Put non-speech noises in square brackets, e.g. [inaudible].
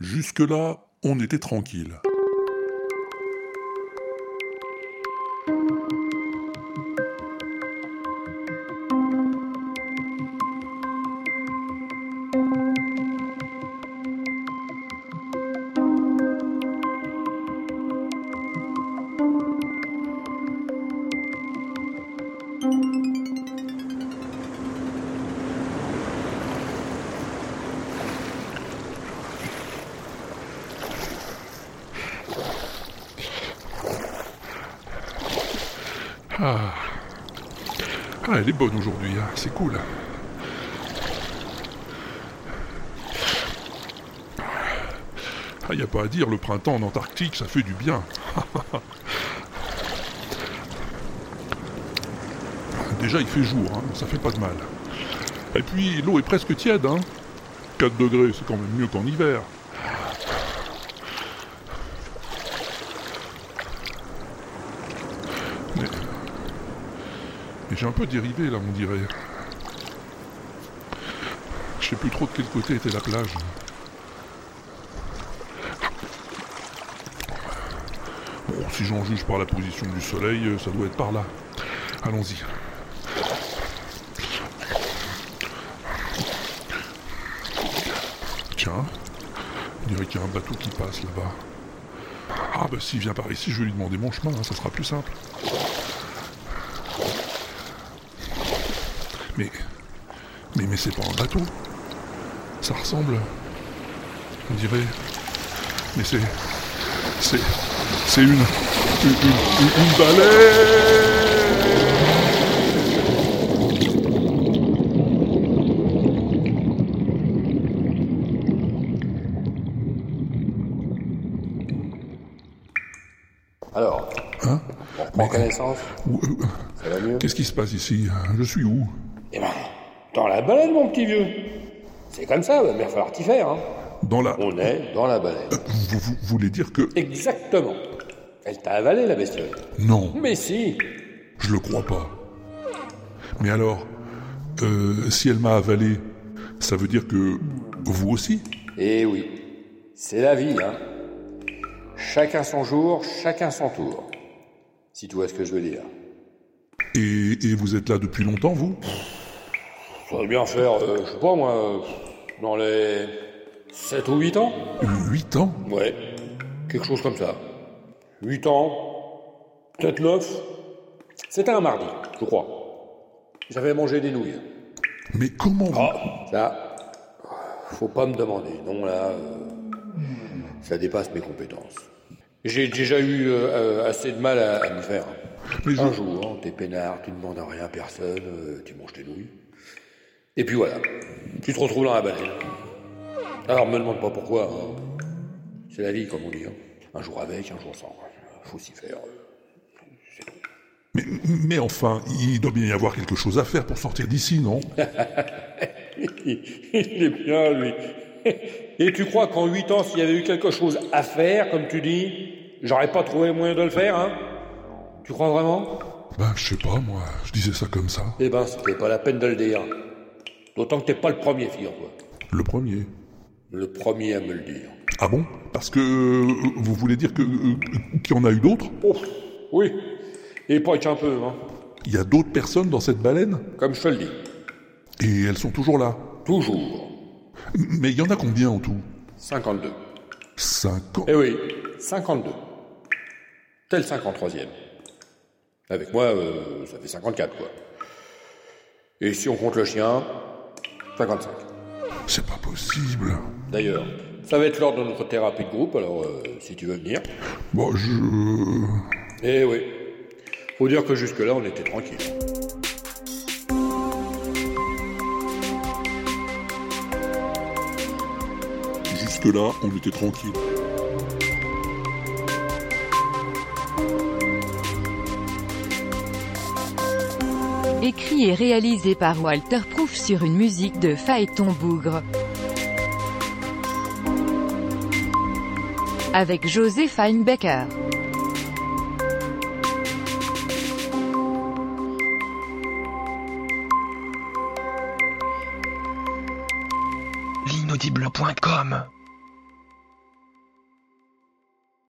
Jusque-là, on était tranquille. Ah. Ah, elle est bonne aujourd'hui, hein. c'est cool. Ah, y a pas à dire, le printemps en Antarctique, ça fait du bien. [laughs] Déjà, il fait jour, hein, ça fait pas de mal. Et puis, l'eau est presque tiède, hein. 4 degrés, c'est quand même mieux qu'en hiver. J'ai un peu dérivé là, on dirait. Je sais plus trop de quel côté était la plage. Bon, si j'en juge par la position du soleil, euh, ça doit être par là. Allons-y. Tiens, on dirait qu'il y a un bateau qui passe là-bas. Ah bah s'il vient par ici, je vais lui demander mon chemin, hein, ça sera plus simple. Mais. Mais, mais c'est pas un bateau. Ça ressemble. On dirait. Mais c'est. C'est. C'est une. Une, une, baleine Alors, Hein on connaissance Ça va mieux? Qu'est-ce qui se passe ici? Je suis où? Dans la baleine, mon petit vieux. C'est comme ça, va bien falloir t'y faire. Hein. Dans la. On est dans la baleine. Vous, vous- vous voulez dire que. Exactement. Elle t'a avalé, la bestiole. Non, Mais si. je le crois pas. Mais alors, euh, si elle m'a avalé, ça veut dire que vous aussi? Eh oui. C'est la vie, hein. Chacun son jour, chacun son tour. Si tu vois ce que je veux dire. et, et vous êtes là depuis longtemps, vous? Ça bien faire, euh, je sais pas moi, dans les 7 ou 8 ans Huit ans Ouais, quelque chose comme ça. 8 ans, peut-être 9. C'était un mardi, je crois. J'avais mangé des nouilles. Mais comment. Ah, ça, faut pas me demander. Non, là, euh, ça dépasse mes compétences. J'ai déjà eu euh, assez de mal à, à me faire. Mais je- Un jour, hein, t'es peinard, tu ne demandes rien à personne, euh, tu manges tes nouilles. Et puis voilà, tu te retrouves dans la baleine. Alors, me demande pas pourquoi. hein. C'est la vie, comme on dit. hein. Un jour avec, un jour sans. Faut s'y faire. mais, mais enfin, il doit bien y avoir quelque chose à faire pour sortir d'ici, non? [laughs] Il est bien, lui. Et tu crois qu'en huit ans, s'il y avait eu quelque chose à faire, comme tu dis, j'aurais pas trouvé le moyen de le faire, hein? Tu crois vraiment? Ben, je sais pas, moi, je disais ça comme ça. Eh ben, c'était pas la peine de le dire. D'autant que t'es pas le premier, figure-toi. Le premier. Le premier à me le dire. Ah bon? Parce que euh, vous voulez dire que euh, qu'il y en a eu d'autres? Oui. Et pas qu'un peu, hein. Il y a d'autres personnes dans cette baleine? Comme je te le dis. Et elles sont toujours là? Toujours. Mais il y en a combien en tout? 52. Cinq ans. Eh oui, 52. Tel 53e. Avec moi, euh, ça fait 54, quoi. Et si on compte le chien, 55. C'est pas possible. D'ailleurs, ça va être lors de notre thérapie de groupe, alors euh, si tu veux venir. Bon, je... Eh oui. Faut dire que jusque-là, on était tranquille. Jusque-là, on était tranquille. Écrit et réalisé par Walter Proof sur une musique de Phaéton Bougre. Avec José Feinbecker. l'inaudible.com